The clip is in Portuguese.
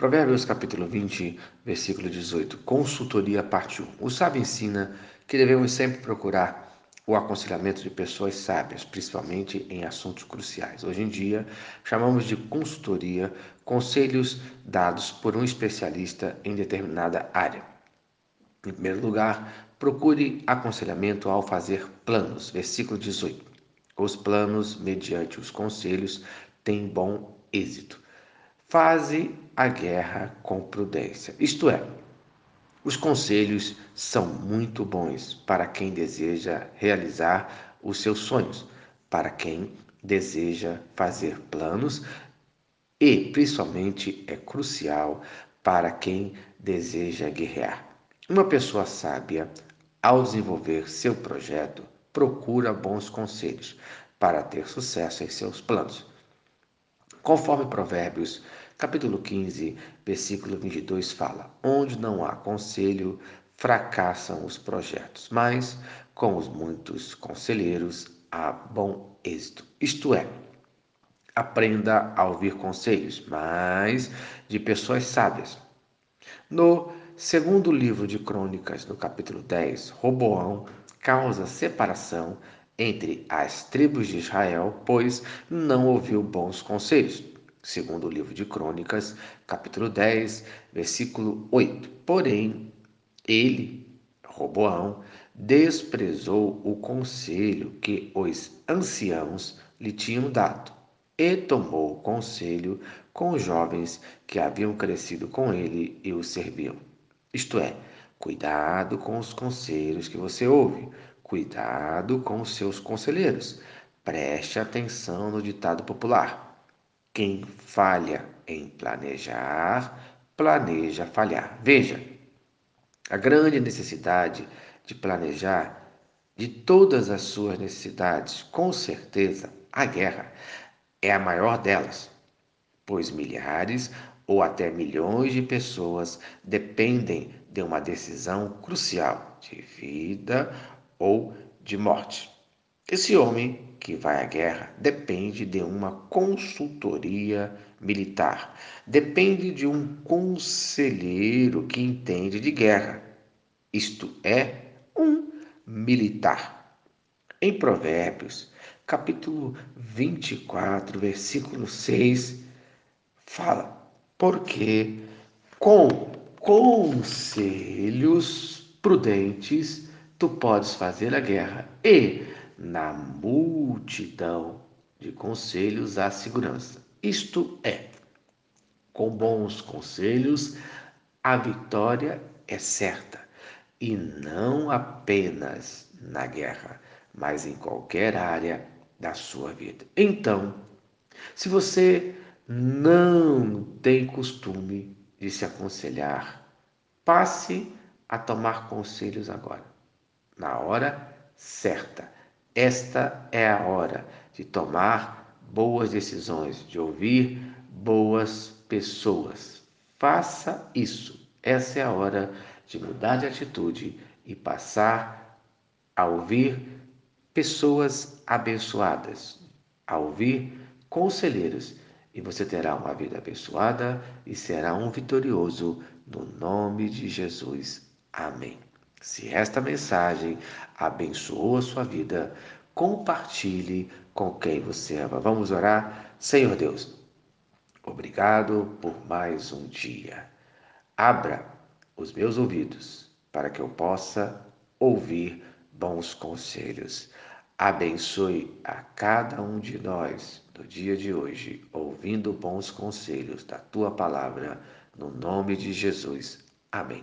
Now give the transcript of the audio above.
Provérbios capítulo 20, versículo 18. Consultoria parte 1. O sábio ensina que devemos sempre procurar o aconselhamento de pessoas sábias, principalmente em assuntos cruciais. Hoje em dia, chamamos de consultoria conselhos dados por um especialista em determinada área. Em primeiro lugar, procure aconselhamento ao fazer planos. Versículo 18. Os planos, mediante os conselhos, têm bom êxito. Faze a guerra com prudência. Isto é, os conselhos são muito bons para quem deseja realizar os seus sonhos, para quem deseja fazer planos e, principalmente, é crucial para quem deseja guerrear. Uma pessoa sábia, ao desenvolver seu projeto, procura bons conselhos para ter sucesso em seus planos. Conforme Provérbios, capítulo 15, versículo 22 fala: Onde não há conselho, fracassam os projetos, mas com os muitos conselheiros há bom êxito. Isto é, aprenda a ouvir conselhos, mas de pessoas sábias. No segundo livro de Crônicas, no capítulo 10, Roboão causa separação entre as tribos de Israel, pois não ouviu bons conselhos. Segundo o livro de Crônicas, capítulo 10, versículo 8. Porém, ele, Roboão, desprezou o conselho que os anciãos lhe tinham dado e tomou conselho com os jovens que haviam crescido com ele e o serviam. Isto é, cuidado com os conselhos que você ouve, Cuidado com os seus conselheiros. Preste atenção no ditado popular. Quem falha em planejar, planeja falhar. Veja, a grande necessidade de planejar de todas as suas necessidades, com certeza, a guerra é a maior delas, pois milhares ou até milhões de pessoas dependem de uma decisão crucial de vida ou de morte. Esse homem que vai à guerra depende de uma consultoria militar, depende de um conselheiro que entende de guerra, isto é, um militar. Em Provérbios, capítulo 24, versículo 6, fala: Porque com conselhos prudentes tu podes fazer a guerra e na multidão de conselhos há segurança. Isto é, com bons conselhos a vitória é certa e não apenas na guerra, mas em qualquer área da sua vida. Então, se você não tem costume de se aconselhar, passe a tomar conselhos agora na hora certa. Esta é a hora de tomar boas decisões, de ouvir boas pessoas. Faça isso. Essa é a hora de mudar de atitude e passar a ouvir pessoas abençoadas, a ouvir conselheiros, e você terá uma vida abençoada e será um vitorioso no nome de Jesus. Amém. Se esta mensagem abençoou a sua vida, compartilhe com quem você ama. Vamos orar? Senhor Deus, obrigado por mais um dia. Abra os meus ouvidos para que eu possa ouvir bons conselhos. Abençoe a cada um de nós no dia de hoje, ouvindo bons conselhos da tua palavra, no nome de Jesus. Amém.